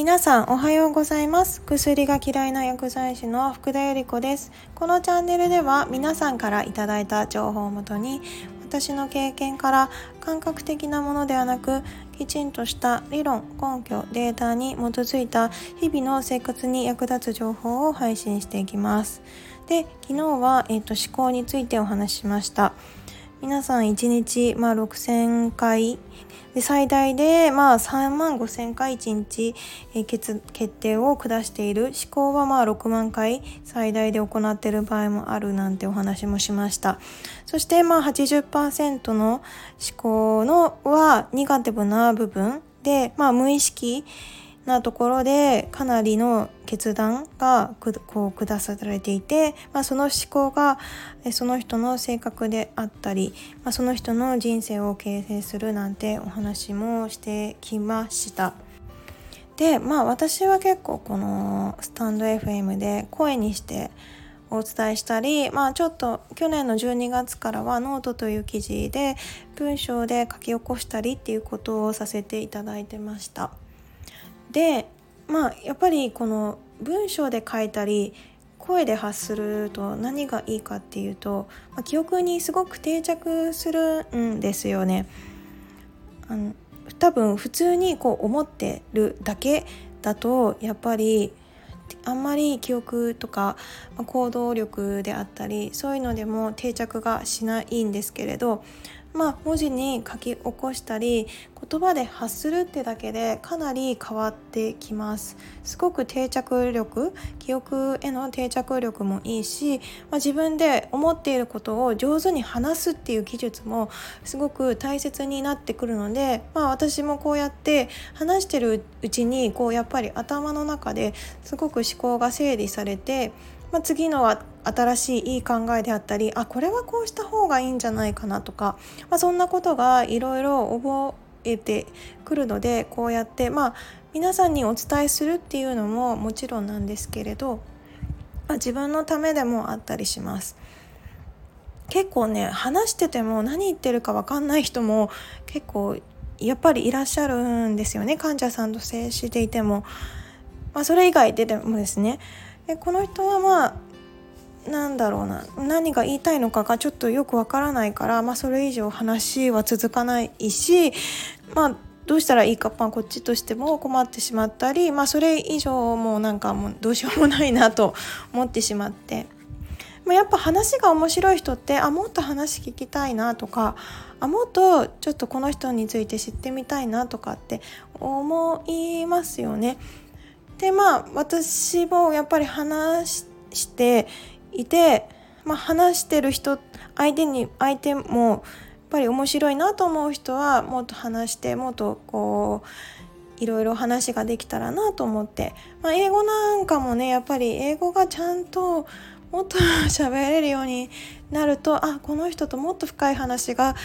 皆さんおはようございます。薬が嫌いな薬剤師の福田由里子です。このチャンネルでは皆さんからいただいた情報をもとに私の経験から感覚的なものではなくきちんとした理論根拠データに基づいた日々の生活に役立つ情報を配信していきます。で昨日は、えーと、思考についてお話ししました。皆さん1日、まあ、6000回。で最大で、まあ、3万5000回1日、決定を下している。思考はまあ6万回最大で行っている場合もあるなんてお話もしました。そしてまあ80%の思考のはニガティブな部分で、まあ、無意識なところでかなりの決断がこう下されていて、まあ、その思考がその人の性格であったり、まあ、その人の人生を形成するなんてお話もしてきました。でまあ私は結構このスタンド FM で声にしてお伝えしたり、まあ、ちょっと去年の12月からはノートという記事で文章で書き起こしたりっていうことをさせていただいてました。でまあやっぱりこの文章で書いたり声で発すると何がいいかっていうと、まあ、記憶にすごく定着するんですよね。あの多分普通にこう思ってるだけだとやっぱりあんまり記憶とか、行動力であったりそういうのでも定着がしないんですけれどまあ、文字に書き起こしたり言葉で発するってだけでかなり変わってきます。すごく定着力記憶への定着力もいいし、まあ、自分で思っていることを上手に話すっていう技術もすごく大切になってくるので、まあ、私もこうやって話してるうちにこうやっぱり頭の中ですごく思考が整理されてまあ、次のは新しいいい考えであったりあこれはこうした方がいいんじゃないかなとか、まあ、そんなことがいろいろ覚えてくるのでこうやってまあ皆さんにお伝えするっていうのももちろんなんですけれど、まあ、自分のためでもあったりします。結構ね話してても何言ってるか分かんない人も結構やっぱりいらっしゃるんですよね。患者さんと接していても、まあ、それ以外ででもですね。でこの人はまあなんだろうな何が言いたいのかがちょっとよくわからないから、まあ、それ以上話は続かないしまあどうしたらいいか、まあ、こっちとしても困ってしまったり、まあ、それ以上もうなんかもうどうしようもないなと思ってしまって。まあ、やっぱ話が面白い人ってあもっと話聞きたいなとかあもっとちょっとこの人について知ってみたいなとかって思いますよね。でまあ私もやっぱり話していて、まあ、話してる人相手に相手もやっぱり面白いなと思う人はもっと話してもっとこういろいろ話ができたらなと思って、まあ、英語なんかもねやっぱり英語がちゃんともっと 喋れるようになるとあこの人ともっと深い話が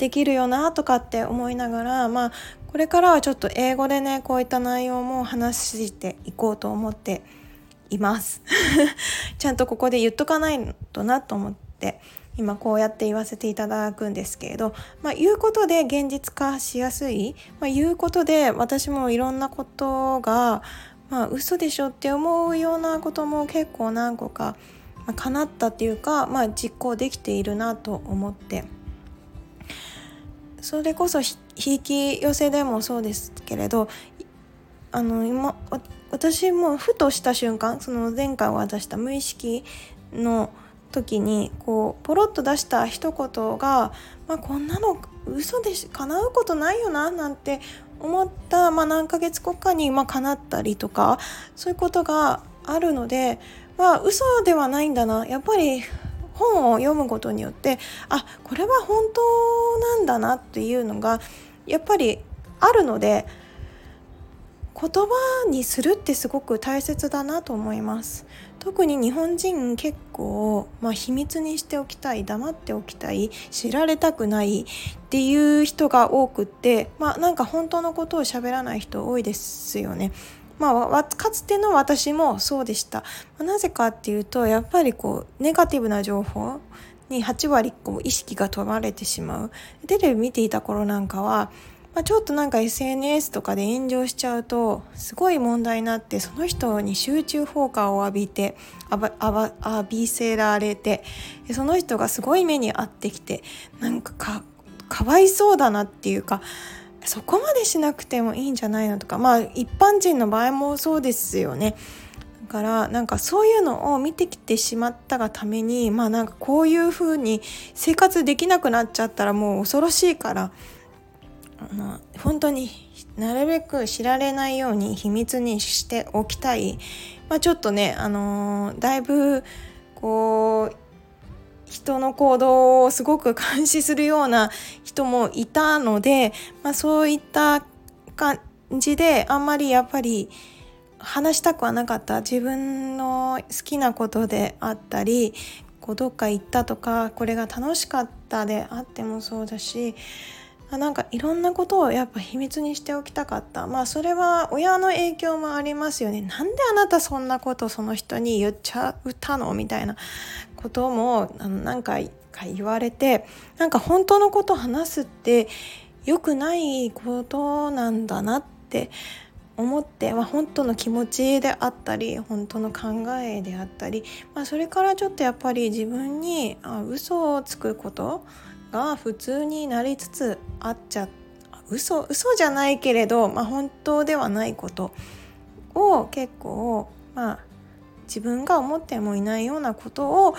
できるよなとかって思いながらまあこれからはちょっと英語でねこういった内容も話していこうと思っています。ちゃんとここで言っとかないとなと思って今こうやって言わせていただくんですけれど、まあ、言うことで現実化しやすい、まあ、言うことで私もいろんなことが、まあ、嘘でしょって思うようなことも結構何個か、まあ、叶ったっていうか、まあ、実行できているなと思ってそれこそ引き寄せでもそうですけれどあの今私もふとした瞬間その前回渡した無意識の時にこうポロッと出した一言が、まあ、こんなの嘘でし叶うことないよななんて思った、まあ、何ヶ月後かにまあ叶ったりとかそういうことがあるのでまあ嘘ではないんだな。やっぱり本を読むことによってあこれは本当なんだなっていうのがやっぱりあるので言葉にするってすごく大切だなと思います。特に日本人結構、まあ、秘密にしておきたい黙っておきたい知られたくないっていう人が多くってまあなんか本当のことを喋らない人多いですよね。まあ、かつての私もそうでした。ま、なぜかっていうと、やっぱりこう、ネガティブな情報に8割こう意識が取られてしまう。テレビ見ていた頃なんかは、まあ、ちょっとなんか SNS とかで炎上しちゃうとすごい問題になってその人に集中放火を浴びて浴びせられてその人がすごい目に遭ってきてなんかかかわいそうだなっていうかそこまでしなくてもいいんじゃないのとかまあ一般人の場合もそうですよね。だからなんかそういうのを見てきてしまったがためにまあなんかこういう風に生活できなくなっちゃったらもう恐ろしいからあの本当になるべく知られないように秘密にしておきたい、まあ、ちょっとね、あのー、だいぶこう人の行動をすごく監視するような人もいたので、まあ、そういった感じであんまりやっぱり話したくはなかった。自分の好きなことであったりこうどっか行ったとかこれが楽しかったであってもそうだしあなんかいろんなことをやっぱ秘密にしておきたかった。まあそれは親の影響もありますよね。なんであなたそんなことその人に言っちゃったのみたいなこともあの何回か言われてなんか本当のこと話すって良くないことなんだなって思って、まあ、本当の気持ちであったり本当の考えであったり、まあ、それからちょっとやっぱり自分にあ嘘をつくことが普通になりつつあっちゃ嘘嘘じゃないけれど、まあ、本当ではないことを結構まあ自分が思ってもいないようなことを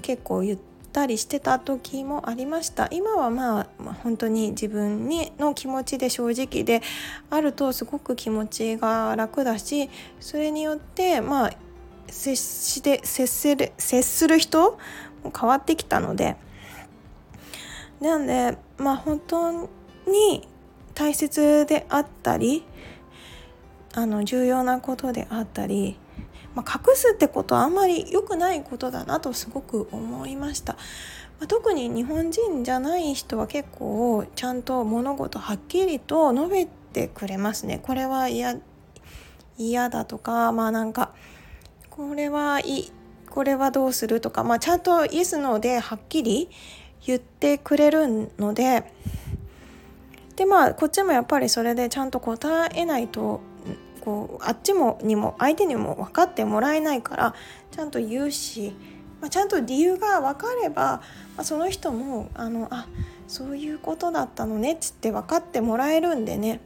結構言ったりしてた時もありました。今はまあ、本当に自分にの気持ちで正直であるとすごく気持ちが楽だしそれによってまあ接して接する接する人も変わってきたのでなんでまあ本当に大切であったりあの重要なことであったり、まあ、隠すってことはあんまり良くないことだなとすごく思いました。ま、特に日本人じゃない人は結構ちゃんと物事はっきりと述べてくれますね。これは嫌だとかまあなんかこれはいこれはどうするとか、まあ、ちゃんとイエスノーではっきり言ってくれるのででまあこっちもやっぱりそれでちゃんと答えないとこうあっちもにも相手にも分かってもらえないからちゃんと言うし、まあ、ちゃんと理由が分かれば、まあ、その人もあのあそういうことだったのねっつって分かってもらえるんでね。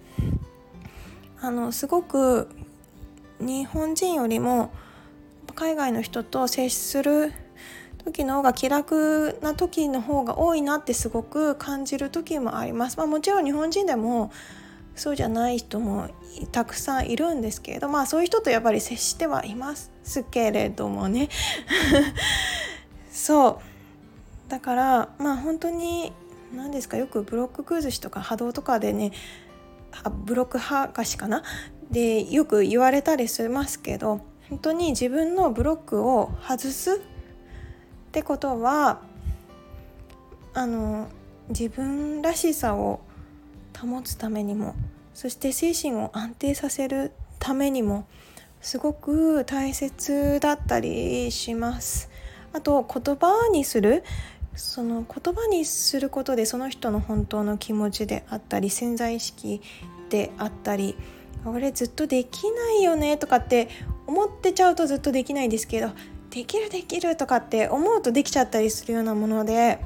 あのすごく日本人よりも海外の人と接する時の方が気楽な時の方が多いなってすごく感じる時もあります。まあ、もちろん日本人でもそうじゃない人もたくさんいるんですけれどまあそういう人とやっぱり接してはいますけれどもね。そう。だからまあ本当に何ですかよくブロック崩しとか波動とかでねあブロック剥がしかな？でよく言われたりしますけど本当に自分のブロックを外すってことはあの自分らしさを保つためにもそして精神を安定させるためにもすごく大切だったりします。あと言葉にするその言葉にすることでその人の本当の気持ちであったり潜在意識であったり俺ずっとできないよねとかって思ってちゃうとずっとできないんですけどできるできるとかって思うとできちゃったりするようなもので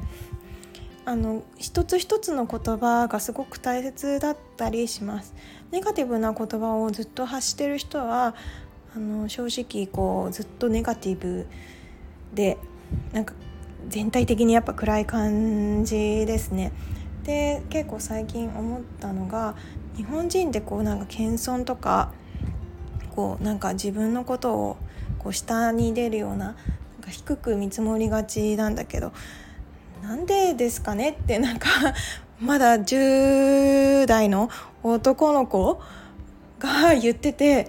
あの一つ一つの言葉がすごく大切だったりします。ネガティブな言葉をずっと発してる人はあの正直こうずっとネガティブでなんか全体的にやっぱ暗い感じですね。で結構最近思ったのが日本人ってこうなんか謙遜とかこうなんか自分のことをこう下に出るようななんか低く見積もりがちなんだけどなんでですかねってなんかまだ10代の男の子が言ってて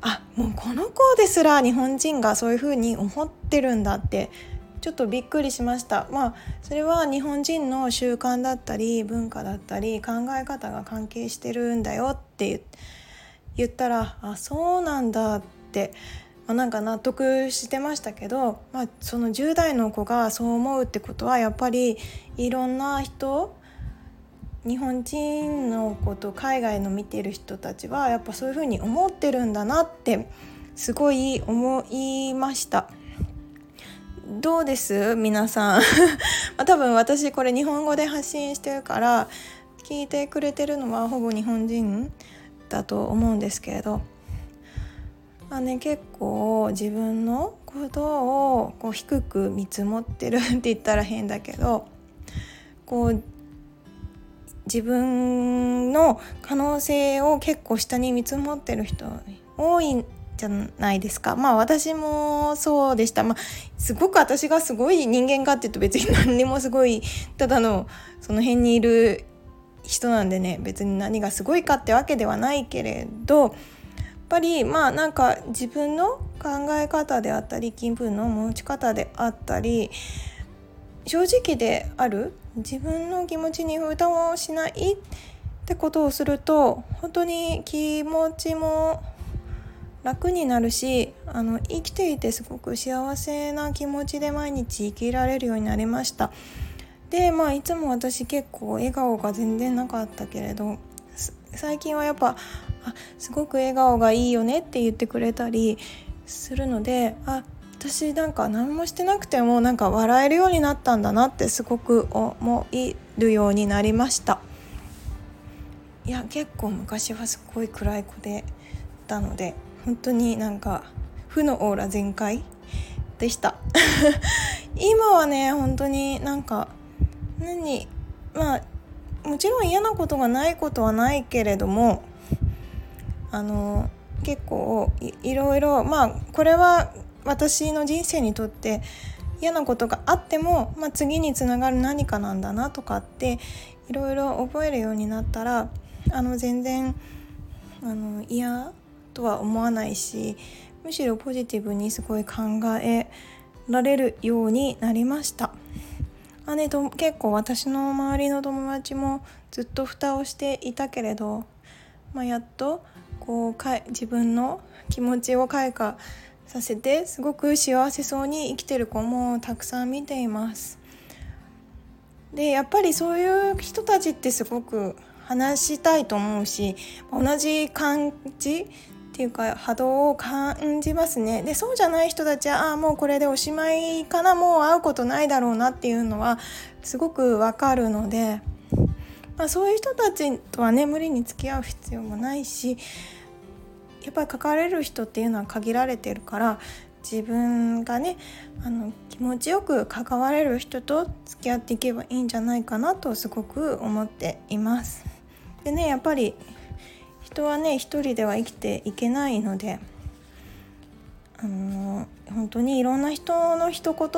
あもうこの子ですら日本人がそういうふうに思ってるんだってちょっとびっくりしました。まあそれは日本人の習慣だったり文化だったり考え方が関係してるんだよって言ったらあそうなんだって。まあ、なんか納得してましたけど、まあ、その10代の子がそう思うってことはやっぱりいろんな人日本人のこと海外の見てる人たちはやっぱそういうふうに思ってるんだなってすごい思いました。どうです？皆さん ま多分私これ日本語で発信してるから聞いてくれてるのはほぼ日本人だと思うんですけれど、まあね、結構自分のことをこう低く見積もってるって言ったら変だけどこう自分の可能性を結構下に見積もってる人多いんじゃないですか。まあ私もそうでした。まあすごく私がすごい人間かっていうと別に何にもすごいただのその辺にいる人なんでね別に何がすごいかってわけではないけれどぱりまあなんか自分の考え方であったり気分の持ち方であったり正直である自分の気持ちに負担をしないってことをすると本当に気持ちも楽になるしあの生きていてすごく幸せな気持ちで毎日生きられるようになりました。でまあいつも私結構笑顔が全然なかったけれど最近はやっぱあすごく笑顔がいいよねって言ってくれたりするのであ私なんか何もしてなくてもなんか笑えるようになったんだなってすごく思えるようになりました。いや結構昔はすごい暗い子でたので本当になんか負のオーラ全開でした。今はね本当になんか何まあもちろん嫌なことがないことはないけれどもあの結構いろいろまあこれは私の人生にとって嫌なことがあっても、まあ、次につながる何かなんだなとかっていろいろ覚えるようになったらあの全然あの嫌とは思わないしむしろポジティブにすごい考えられるようになりました。あね、と結構私の周りの友達もずっと蓋をしていたけれど、まあ、やっとこうかい自分の気持ちを開花させてすごく幸せそうに生きてる子もたくさん見ています。でやっぱりそういう人たちってすごく話したいと思うし同じ感じっていうか波動を感じますねでそうじゃない人たちはああもうこれでおしまいかなもう会うことないだろうなっていうのはすごくわかるので、まあ、そういう人たちとはね無理に付き合う必要もないしやっぱり書かれる人っていうのは限られてるから自分がねあの気持ちよく関われる人と付き合っていけばいいんじゃないかなとすごく思っています。でねやっぱり人はね一人では生きていけないのであの本当にいろんな人の一言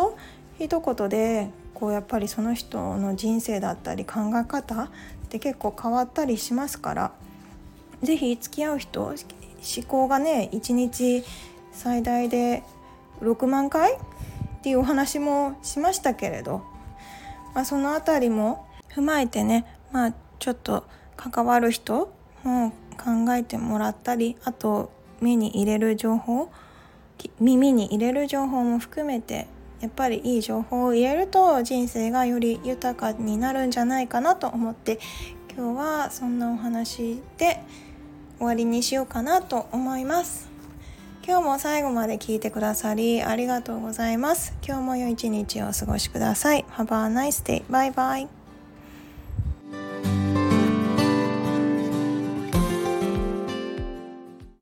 一言でこうやっぱりその人の人生だったり考え方って結構変わったりしますから是非付き合う人思考がね1日最大で6万回っていうお話もしましたけれど、まあ、その辺りも踏まえてねまあちょっと関わる人も考えてもらったりあと目に入れる情報耳に入れる情報も含めてやっぱりいい情報を入れると人生がより豊かになるんじゃないかなと思って今日はそんなお話で終わりにしようかなと思います。今日も最後まで聞いてくださりありがとうございます。今日も良い一日をお過ごしください。Have a nice day. バイバイ